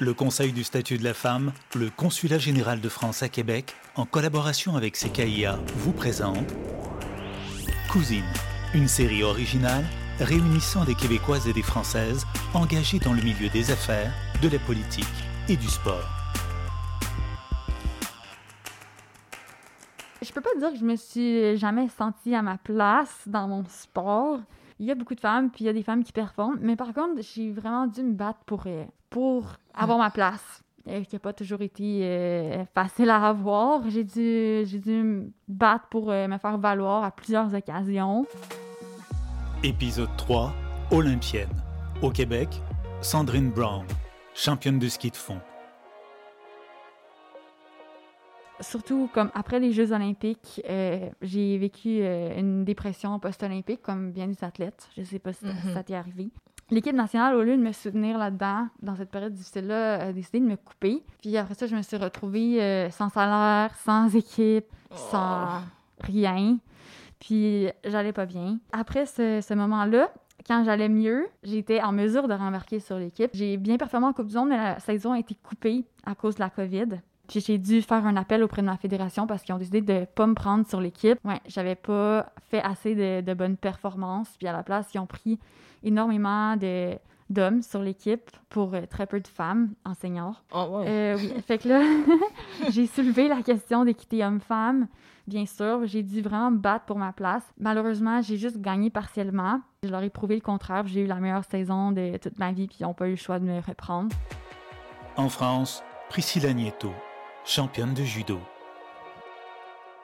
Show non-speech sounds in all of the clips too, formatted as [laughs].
Le Conseil du statut de la femme, le Consulat général de France à Québec, en collaboration avec CKIA, vous présente Cousine, une série originale réunissant des Québécoises et des Françaises engagées dans le milieu des affaires, de la politique et du sport. Je peux pas dire que je me suis jamais sentie à ma place dans mon sport. Il y a beaucoup de femmes, puis il y a des femmes qui performent. Mais par contre, j'ai vraiment dû me battre pour, pour avoir ma place. Euh, qui n'a pas toujours été euh, facile à avoir. J'ai dû, j'ai dû me battre pour me faire valoir à plusieurs occasions. Épisode 3, Olympienne. Au Québec, Sandrine Brown, championne de ski de fond. surtout comme après les Jeux olympiques, euh, j'ai vécu euh, une dépression post-olympique, comme bien des athlètes. Je sais pas si ça mhm. t'est arrivé. L'équipe nationale, au lieu de me soutenir là-dedans, dans cette période difficile-là, a décidé de me couper. Puis après ça, je me suis retrouvée euh, sans salaire, sans équipe, sans oh. rien. Puis j'allais pas bien. Après ce, ce moment-là, quand j'allais mieux, j'étais en mesure de rembarquer sur l'équipe. J'ai bien performé en Coupe du Monde, mais la saison a été coupée à cause de la COVID. Puis j'ai dû faire un appel auprès de ma fédération parce qu'ils ont décidé de pas me prendre sur l'équipe. Ouais, j'avais pas fait assez de, bonnes performances. Puis à la place, ils ont pris énormément de d'hommes sur l'équipe pour euh, très peu de femmes enseignantes. Oh, ouais. Euh, oui. [laughs] fait que là, [laughs] j'ai soulevé la question d'équité homme-femme. Bien sûr, j'ai dû vraiment me battre pour ma place. Malheureusement, j'ai juste gagné partiellement. Je leur ai prouvé le contraire. J'ai eu la meilleure saison de toute ma vie, puis ils n'ont pas eu le choix de me reprendre. En France, Priscilla Nieto, championne de judo.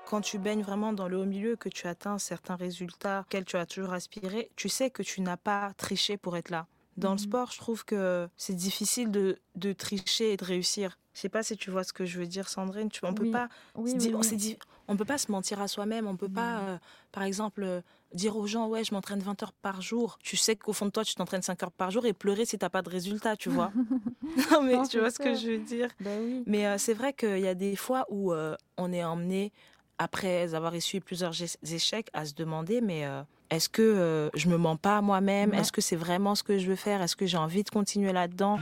Quand tu baignes vraiment dans le haut milieu, que tu atteins certains résultats auxquels tu as toujours aspiré, tu sais que tu n'as pas triché pour être là. Dans le mhm. sport, je trouve que c'est difficile de, de, tricher et de réussir. Je sais pas si tu vois ce que je veux dire, Sandrine. Tu, on peut pas. on, peut pas se mentir à soi-même. On peut pas, euh, par exemple, euh, dire aux gens ouais, je m'entraîne 20 heures par jour. Tu sais qu'au fond de toi, tu t'entraînes 5 heures par jour et pleurer si t'as pas de résultat, tu vois. [laughs] [laughs] non mais tu vois ce que je veux dire. Ben mais euh, c'est vrai qu'il y a des fois où on est emmené après avoir essuyé plusieurs échecs à se demander mais est-ce que euh, je me mens pas à moi-même? Est-ce que c'est vraiment ce que je veux faire? Est-ce que j'ai envie de continuer là-dedans?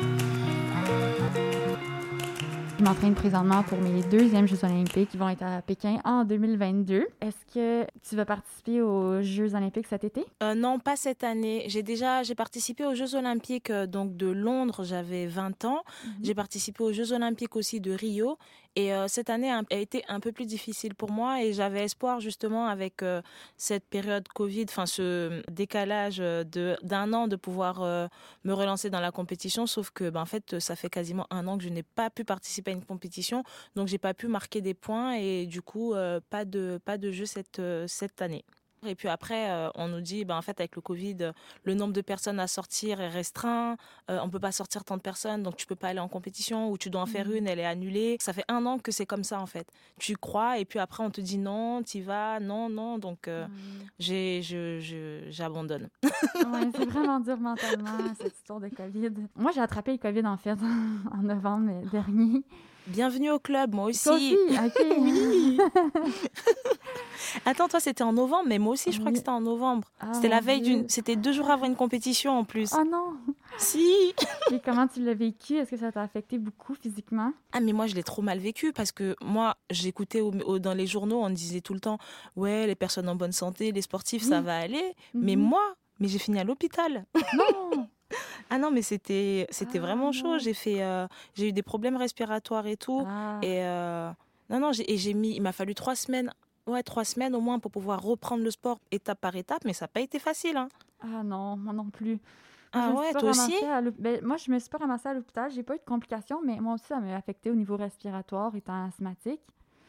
Je m'entraîne présentement pour mes deuxièmes Jeux olympiques qui vont être à Pékin en 2022. Est-ce que tu vas participer aux Jeux olympiques cet été? Euh, non, pas cette année. J'ai déjà j'ai participé aux Jeux olympiques euh, donc de Londres, j'avais 20 ans. Mhm. J'ai participé aux Jeux olympiques aussi de Rio et euh, cette année a été un peu plus difficile pour moi et j'avais espoir justement avec cette période Covid, enfin ce décalage de d'un an de pouvoir me relancer dans la compétition sauf que ben, en fait ça fait quasiment un an que je n'ai pas pu participer une compétition, donc j'ai pas pu marquer des points et du coup euh, pas de pas de jeu cette euh, cette année. Et puis après, euh, on nous dit, ben, en fait, avec le Covid, le nombre de personnes à sortir est restreint. On on peut pas sortir tant de personnes, donc tu peux pas aller en compétition ou tu dois en faire mmh. une, elle est annulée. Ça fait un an que c'est comme ça, en fait. Tu crois et puis après, on te dit non, tu vas, non, non. Donc, mmh. j'abandonne. [laughs] ouais, c'est vraiment dur mentalement, cette histoire de Covid. Moi, j'ai attrapé le Covid, en fait, [laughs] en novembre dernier. Bienvenue au club, moi aussi. [laughs] Oui. [laughs] Attends, toi, c'était en novembre, mais moi aussi, je crois que c'était en novembre. Ah, c'était la veille d'une. C'était deux jours avant une compétition en plus. Oh non Si [laughs] Et comment tu l'as vécu? Est-ce que ça t'a affecté beaucoup physiquement? Ah, mais moi, je l'ai trop mal vécu parce que moi, j'écoutais dans les journaux, on disait tout le temps Ouais, les personnes en bonne santé, les sportifs, ça va aller. Mais mhm. moi, mais j'ai fini à l'hôpital. Non ah non, mais c'était c'était vraiment chaud. Ah. J'ai fait euh, j'ai eu des problèmes respiratoires et tout. Ah. Et euh, non non, j'ai mis il m'a fallu trois semaines ouais trois semaines au moins pour pouvoir reprendre le sport étape par étape, mais ça n'a pas été facile. Hein. Ah non, moi non plus. Ah ouais, toi aussi? ben, Moi, je me suis pas ramassée à l'hôpital. J'ai pas eu de complications, mais moi aussi, ça m'a affecté au niveau respiratoire, étant asthmatique.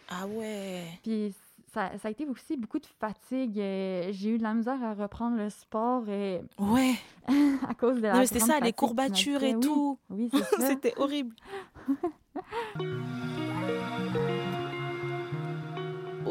Ah ouais. Puis ça, ça, a été aussi beaucoup de fatigue. Euh, j'ai eu de la misère à reprendre le sport. Et... Ouais. [laughs] à cause de la. C'était ça, les courbatures et tout. Oui, c'est [laughs] ça. C'était horrible. [laughs]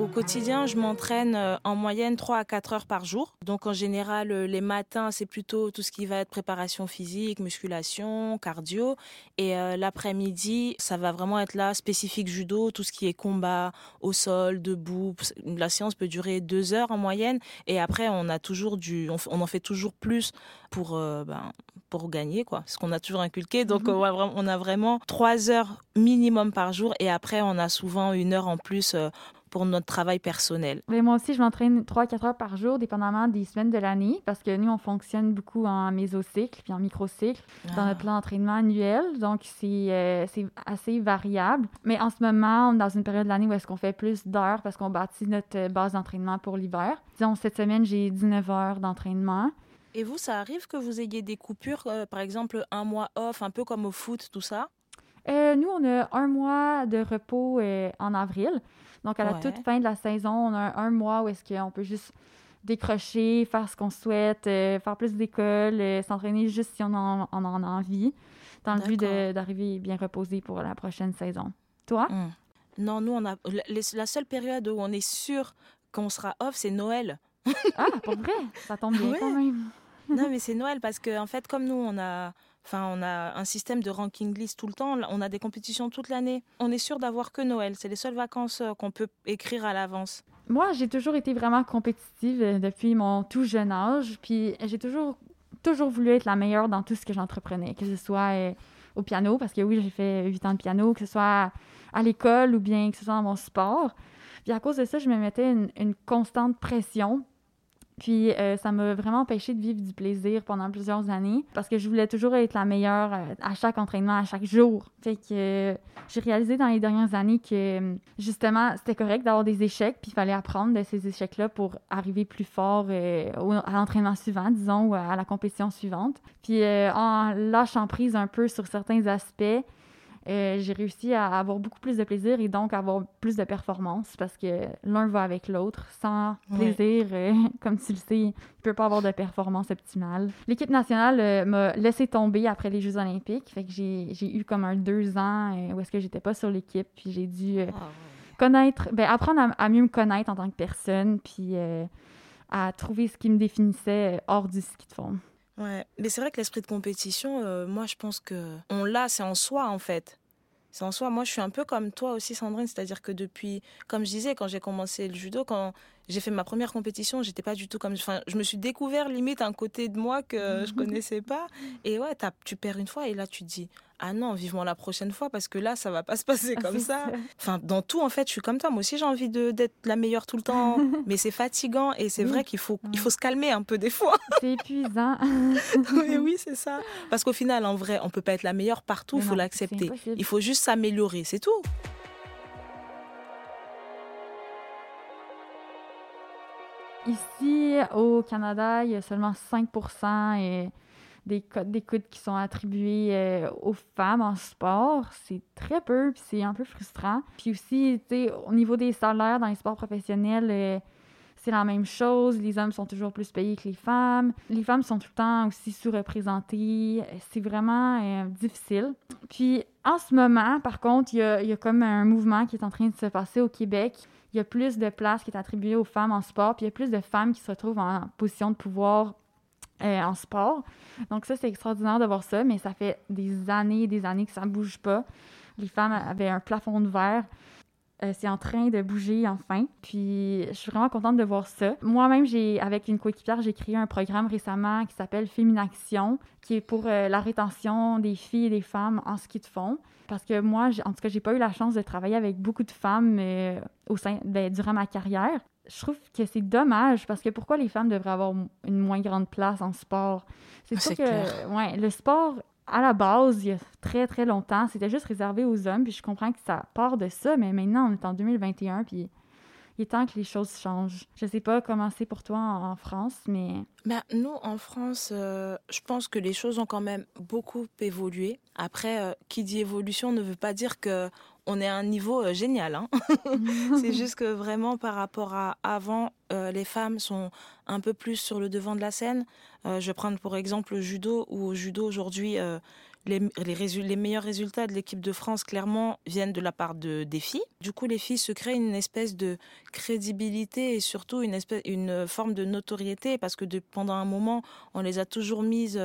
Au quotidien, je m'entraîne euh, en moyenne 3 à 4 heures par jour. Donc en général, euh, les matins, c'est plutôt tout ce qui va être préparation physique, musculation, cardio. Et euh, l'après-midi, ça va vraiment être là, spécifique judo, tout ce qui est combat au sol, debout. La séance peut durer 2 heures en moyenne. Et après, on a toujours du, on, en fait toujours plus pour, ben, pour gagner, quoi. Ce qu'on a toujours inculqué. Donc mhm. on a vraiment 3 heures minimum par jour. Et après, on a souvent une heure en plus pour notre travail personnel. Mais moi aussi, je m'entraîne 3-4 heures par jour, dépendamment des semaines de l'année, parce que nous, on fonctionne beaucoup en mésocycle puis en microcycle dans notre ah. plan d'entraînement annuel. Donc, euh, c'est assez variable. Mais en ce moment, on est dans une période de l'année où est-ce qu'on fait plus d'heures parce qu'on bâtit notre base d'entraînement pour l'hiver. Disons, cette semaine, j'ai 19 heures d'entraînement. Et vous, ça arrive que vous ayez des coupures, euh, par exemple un mois off, un peu comme au foot, tout ça? Euh, nous, on a un mois de repos en avril. Donc, à la toute fin de la saison, on a un, mois où est-ce qu'on peut juste décrocher, faire ce qu'on souhaite, euh, faire plus d'école, euh, s'entraîner juste si on en, a envie, dans le but d'arriver bien reposé pour la prochaine saison. Toi? Hum. Non, nous, on a la seule période où on est sûr qu'on sera off, c'est Noël. ah, pour vrai? Ça tombe bien [laughs] quand même. non, mais c'est Noël parce qu'en en fait, comme nous, on a Enfin, on a un système de ranking list tout le temps. On a des compétitions toute l'année. On est sûr d'avoir que Noël. C'est les seules vacances euh, qu'on peut écrire à l'avance. Moi, j'ai toujours été vraiment compétitive euh, depuis mon tout jeune âge. Puis j'ai toujours, toujours voulu être la meilleure dans tout ce que j'entreprenais, que ce soit euh, au piano, parce que oui, j'ai fait 8 ans de piano, que ce soit à l'école ou bien que ce soit dans mon sport. Puis à cause de ça, je me mettais une constante pression puis euh, ça m'a vraiment empêché de vivre du plaisir pendant plusieurs années parce que je voulais toujours être la meilleure euh, à chaque entraînement, à chaque jour. Fait que euh, j'ai réalisé dans les dernières années que justement c'était correct d'avoir des échecs, puis il fallait apprendre de ces échecs-là pour arriver plus fort à l'entraînement suivant, disons, ou à la compétition suivante. Puis en lâchant prise un peu sur certains aspects, euh, j'ai réussi à avoir beaucoup plus de plaisir et donc avoir plus de performance parce que l'un va avec l'autre. Sans plaisir, euh, [laughs] comme tu le sais, il ne peut pas avoir de performance optimale. L'équipe nationale euh, m'a laissé tomber après les Jeux olympiques. Fait que j'ai eu comme un deux ans où est-ce que j'étais pas sur l'équipe. Puis j'ai dû ah, connaître, ben, apprendre à, mieux me connaître en tant que personne. Puis à trouver ce qui me définissait hors du ski de fond. Ouais, mais c'est vrai que l'esprit de compétition, euh, moi je pense que on l'a, c'est en soi en fait. C'est en soi. Moi je suis un peu comme toi aussi Sandrine, c'est-à-dire que depuis, comme je disais, quand j'ai commencé le judo, quand j'ai fait ma première compétition, j'étais pas du tout comme. Enfin, je me suis découvert limite un côté de moi que je [laughs] connaissais pas. Et ouais, tu perds une fois et là tu te dis ah non, vivement la prochaine fois parce que là, ça va pas se passer ah, comme ça. Enfin, dans tout, en fait, je suis comme toi. Moi aussi, j'ai envie d'être la meilleure tout le temps, [laughs] mais c'est fatigant et c'est vrai qu'il faut, il faut se calmer un peu des fois. [laughs] C'est épuisant. [laughs] oui, oui, c'est ça. Parce qu'au final, en vrai, on peut pas être la meilleure partout, il faut l'accepter. Il faut juste s'améliorer, c'est tout. Ici, au Canada, il y a seulement 5 et des codes d'écoute qui sont attribués euh, aux femmes en sport. C'est très peu, puis c'est un peu frustrant. Puis aussi, tu sais, au niveau des salaires dans les sports professionnels, euh, c'est la même chose. Les hommes sont toujours plus payés que les femmes. Les femmes sont tout le temps aussi sous-représentées. C'est vraiment euh, difficile. Puis en ce moment, par contre, il y a, comme un mouvement qui est en train de se passer au Québec. Il y a plus de place qui est attribuée aux femmes en sport, puis il y a plus de femmes qui se retrouvent en position de pouvoir euh, en sport. Donc ça, c'est extraordinaire de voir ça, mais ça fait des années et des années que ça ne bouge pas. Les femmes avaient un plafond de verre. Euh, c'est en train de bouger enfin. Puis je suis vraiment contente de voir ça. Moi-même, j'ai avec une coéquipière, j'ai créé un programme récemment qui s'appelle Féminaction, qui est pour euh, la rétention des filles et des femmes en ski de fond. Parce que moi, en tout cas, j'ai pas eu la chance de travailler avec beaucoup de femmes au sein, ben, durant ma carrière je trouve que c'est dommage parce que pourquoi les femmes devraient avoir une moins grande place en sport? C'est ah, sûr que ouais, le sport, à la base, il y a très très longtemps, c'était juste réservé aux hommes, puis je comprends que ça part de ça, mais maintenant on est en 2021, puis il est temps que les choses changent. Je sais pas comment c'est pour toi en, France, mais... Ben, nous, en France, euh, je pense que les choses ont quand même beaucoup évolué. Après, euh, qui dit évolution ne veut pas dire que on est à un niveau euh, génial. Hein. [laughs] c'est juste que vraiment par rapport à avant, euh, les femmes sont un peu plus sur le devant de la scène. Euh, je vais prendre pour exemple le judo, où au judo aujourd'hui, les, les, meilleurs résultats de l'équipe de France, clairement, viennent de la part de, des filles. Du coup, les filles se créent une espèce de crédibilité et surtout une, espèce, une forme de notoriété parce que de, pendant un moment, on les a toujours mises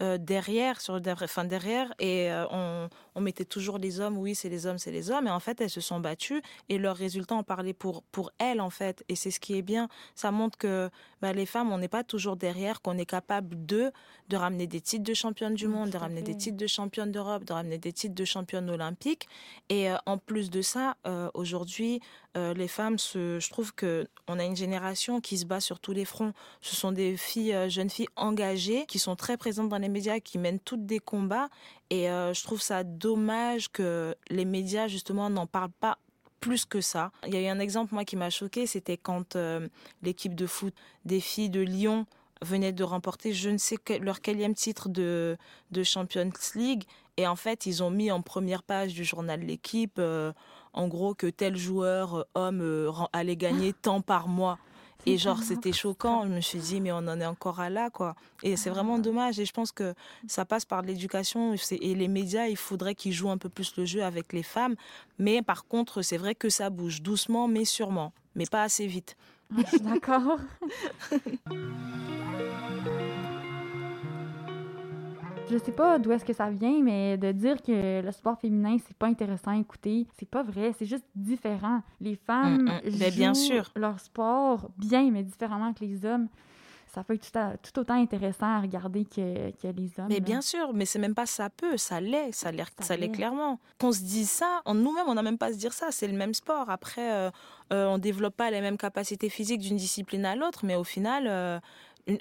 derrière, sur, enfin, derrière et on, on, mettait toujours les hommes, oui, c'est les hommes, c'est les hommes. Et en fait, elles se sont battues et leurs résultats ont parlé pour, pour elles, en fait. Et c'est ce qui est bien. Ça montre que bah, les femmes, on n'est pas toujours derrière, qu'on est capable de, de ramener des titres de championne du monde, de ramener des titres de championne d'Europe, de ramener des titres de championne olympique. Et en plus de ça, aujourd'hui, les femmes, se, je trouve que on a une génération qui se bat sur tous les fronts. Ce sont des filles, jeunes filles engagées, qui sont très présentes dans les médias, qui mènent toutes des combats. Et je trouve ça dommage que les médias, justement, n'en parlent pas plus que ça. Il y a eu un exemple, moi, qui m'a choqué, c'était quand l'équipe de foot des filles de Lyon venait de remporter je ne sais leur quatrième titre de, de Champions League. Et en fait, ils ont mis en première page du journal L'équipe en gros que tel joueur euh, homme euh, allait gagner tant par mois. Et genre, c'était choquant. Je me suis dit, mais on en est encore à là, quoi. Et c'est vraiment ah. dommage. Et je pense que ça passe par l'éducation et les médias. Il faudrait qu'ils jouent un peu plus le jeu avec les femmes. Mais par contre, c'est vrai que ça bouge doucement, mais sûrement. Mais pas assez vite. Ah, d'accord. [laughs] je sais pas d'où est-ce que ça vient, mais de dire que le sport féminin, c'est pas intéressant à écouter, c'est pas vrai. C'est juste différent. Les femmes mm, mm. Ben, jouent bien sûr. leur sport bien, mais différemment que les hommes ça peut être tout, autant intéressant à regarder que, que les hommes. Mais bien sûr, mais c'est même pas ça peut, ça l'est, ça l'est, ça l'est clairement. Qu'on se dise ça, nous-mêmes, on n'a même pas à se dire ça, c'est le même sport. Après, euh, euh, on développe pas les mêmes capacités physiques d'une discipline à l'autre, mais au final, euh,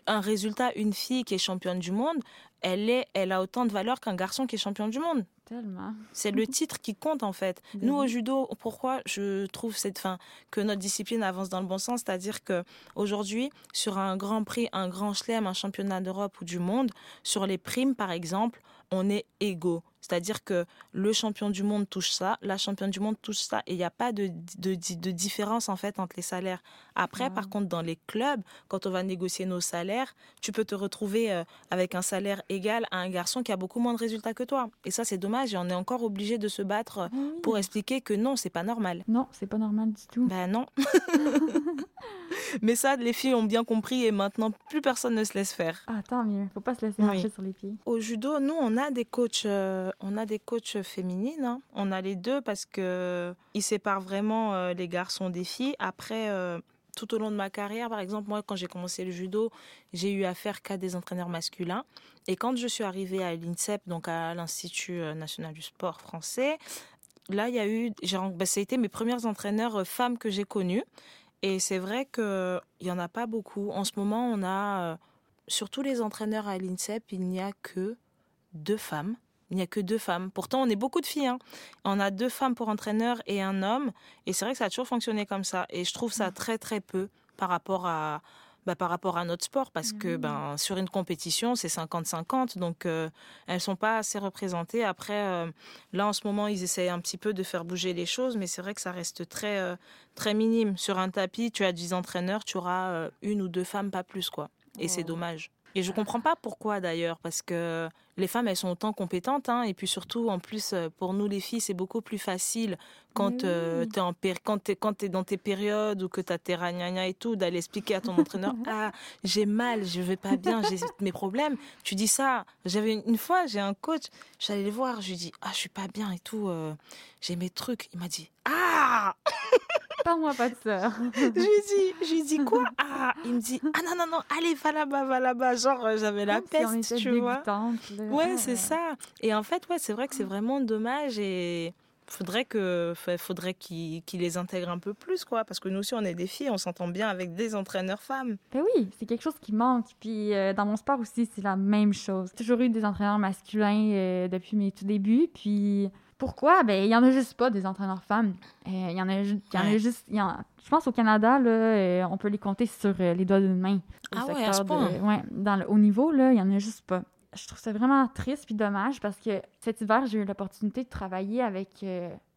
un résultat, une fille qui est championne du monde, elle, est, elle a autant de valeur qu'un garçon qui est champion du monde. Tellement. C'est le titre qui compte en fait. [laughs] Nous au judo, pourquoi je trouve cette fin que notre discipline avance dans le bon sens, c'est-à-dire que aujourd'hui sur un Grand Prix, un Grand Chelem, un championnat d'Europe ou du monde, sur les primes par exemple, on est égaux. C'est-à-dire que le champion du monde touche ça, la championne du monde touche ça, et il n'y a pas de, de, de, différence en fait entre les salaires. Après, par contre, dans les clubs, quand on va négocier nos salaires, tu peux te retrouver euh, avec un salaire égal à un garçon qui a beaucoup moins de résultats que toi. Et ça, c'est dommage, et on est encore obligé de se battre euh, pour expliquer que non, c'est pas normal. Non, c'est pas normal du tout. Ben non. [laughs] Mais ça, les filles ont bien compris et maintenant, plus personne ne se laisse faire. Ah, tant mieux. Faut pas se laisser marcher sur les pieds. Au judo, nous, on a des coachs, euh, on a des coachs féminines. Hein. On a les deux parce que ils séparent vraiment euh, les garçons des filles. Après, euh, tout au long de ma carrière, par exemple, moi, quand j'ai commencé le judo, j'ai eu affaire qu'à des entraîneurs masculins. Et quand je suis arrivée à l'INSEP, donc à l'Institut national du sport français, là, il y a eu, bah, ça a été mes premières entraîneurs femmes que j'ai connues. Et c'est vrai qu'il n'y en a pas beaucoup. En ce moment, on a, euh, surtout les entraîneurs à l'INSEP, il n'y a que deux femmes. Il n'y a que deux femmes. Pourtant, on est beaucoup de filles. Hein. On a deux femmes pour entraîneur et un homme. Et c'est vrai que ça a toujours fonctionné comme ça. Et je trouve ça mmh. très, très peu par rapport à, bah, par rapport à notre sport parce que mmh. ben, sur une compétition, c'est 50-50. Donc, elles euh, elles sont pas assez représentées. Après, euh, là, en ce moment, ils essayent un petit peu de faire bouger les choses, mais c'est vrai que ça reste très, euh, très minime. Sur un tapis, tu as 10 entraîneurs, tu auras une ou deux femmes, pas plus. quoi. Et c'est dommage. Et je comprends pas pourquoi d'ailleurs, parce que les femmes, elles sont autant compétentes, hein, et puis surtout, en plus, pour nous les filles, c'est beaucoup plus facile quand tu es, en quand es, quand es dans tes périodes ou que tu as tes ragnagnas et tout, d'aller expliquer à ton entraîneur [laughs] Ah, j'ai mal, je vais pas bien, j'ai [laughs] mes problèmes. Tu dis ça. J'avais une fois, j'ai un coach, j'allais le voir, je lui dis Ah, je suis pas bien et tout, j'ai mes trucs. Il m'a dit Ah Parle-moi pas de ça. je lui dis, je lui dis quoi? Ah, il me dit ah non non non, allez va là-bas, va là-bas. Genre euh, j'avais la peste, tu vois. Ouais, c'est ça. Et en fait, ouais, c'est vrai que c'est vraiment dommage et faudrait que faudrait qu'ils les intègrent un peu plus quoi parce que nous aussi on est des filles on s'entend bien avec des entraîneurs femmes ben oui c'est quelque chose qui manque puis euh, dans mon sport aussi c'est la même chose j'ai toujours eu des entraîneurs masculins euh, depuis mes tout débuts puis pourquoi? Ben, il n'y en a juste pas des entraîneurs femmes. Euh, il y en a, y en a juste. Y en, je pense au Canada, là, euh, on peut les compter sur euh, les doigts d'une main. Ah ouais, à ce point. ouais, dans le haut niveau, il n'y en a juste pas. Je trouve ça vraiment triste puis dommage parce que cet hiver, j'ai eu l'opportunité de travailler avec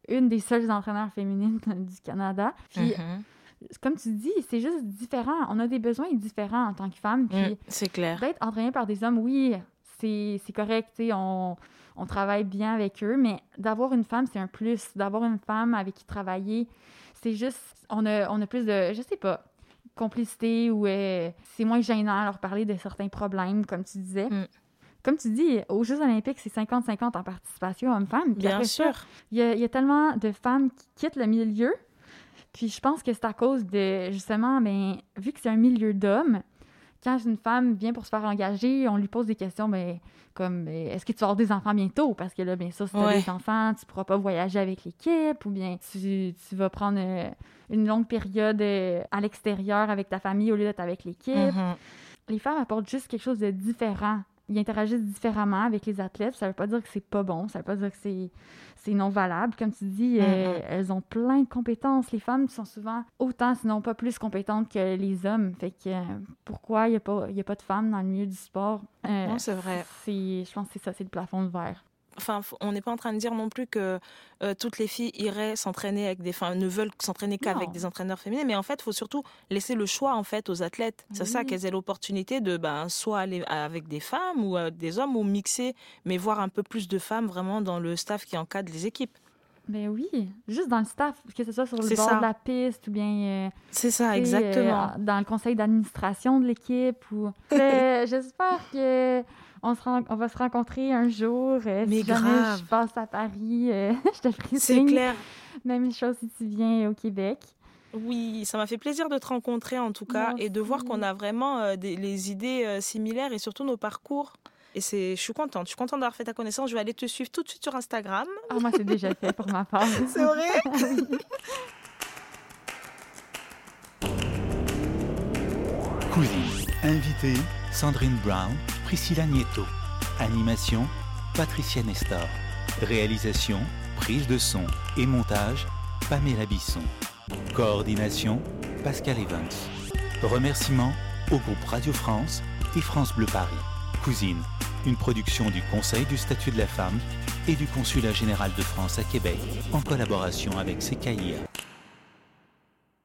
une des seules entraîneurs féminines [laughs] du Canada. Puis, mm-hmm. comme tu dis, c'est juste différent. On a des besoins différents en tant que femme. Puis, mm, c'est clair. D'être entraîné par des hommes, oui, c'est correct, on, on travaille bien avec eux, mais d'avoir une femme, c'est un plus. D'avoir une femme avec qui travailler, c'est juste, on a, on a plus de, je sais pas, complicité ou euh, c'est moins gênant à leur parler de certains problèmes, comme tu disais. Mm. Comme tu dis, aux Jeux olympiques, c'est 50-50 en participation homme-femme. Bien sûr. Il y, y, a tellement de femmes qui quittent le milieu. Puis je pense que c'est à cause de, justement, ben, vu que c'est un milieu d'hommes, quand une femme vient pour se faire engager, on lui pose des questions, mais ben, comme ben, est-ce que tu vas avoir des enfants bientôt? Parce que là, bien sûr, si tu as des enfants, tu pourras pas voyager avec l'équipe, ou bien tu, vas prendre euh, une longue période euh, à l'extérieur avec ta famille au lieu d'être avec l'équipe. Mm-hmm. Les femmes apportent juste quelque chose de différent ils interagissent différemment avec les athlètes. Ça veut pas dire que c'est pas bon, ça veut pas dire que c'est, c'est non valable. Comme tu dis, euh, elles ont plein de compétences. Les femmes sont souvent autant, sinon pas plus compétentes que les hommes. Fait que euh, pourquoi il n'y a, pas, a pas de femmes dans le milieu du sport? Euh, non, c'est vrai. C'est, je pense que c'est ça, c'est le plafond de verre enfin, on n'est pas en train de dire non plus que euh, toutes les filles iraient s'entraîner avec des, enfin, ne veulent s'entraîner qu'avec des entraîneurs féminins, mais en fait, il faut surtout laisser le choix en fait aux athlètes. C'est ça qu'elles aient l'opportunité de, ben, soit aller avec des femmes ou euh, des hommes ou mixer, mais voir un peu plus de femmes vraiment dans le staff qui encadre les équipes. Mais oui, juste dans le staff, que ce soit sur le bord de la piste ou bien. Euh, c'est ça, exactement. dans le conseil d'administration de l'équipe. Ou... [laughs] J'espère que on, va se rencontrer un jour. Euh, Mais si jamais je passe à Paris, euh, [laughs] je te ferai C'est clair. Même chose si tu viens au Québec. Oui, ça m'a fait plaisir de te rencontrer en tout cas et de voir qu'on a vraiment euh, des, les idées similaires et surtout nos parcours. Et c'est, je suis contente. Je suis contente d'avoir fait ta connaissance. Je vais aller te suivre tout de suite sur Instagram. Ah, moi, c'est déjà fait pour ma part. [laughs] c'est vrai? [laughs] Cousine, invité Sandrine Brown, Priscilla Nieto. Animation, Patricia Nestor. Réalisation, prise de son et montage, Pamela Bisson. Coordination, Pascal Evans. Remerciements au groupe Radio France et France Bleu Paris. Cousine, une production du Conseil du statut de la femme et du Consulat général de France à Québec en collaboration avec CKIA.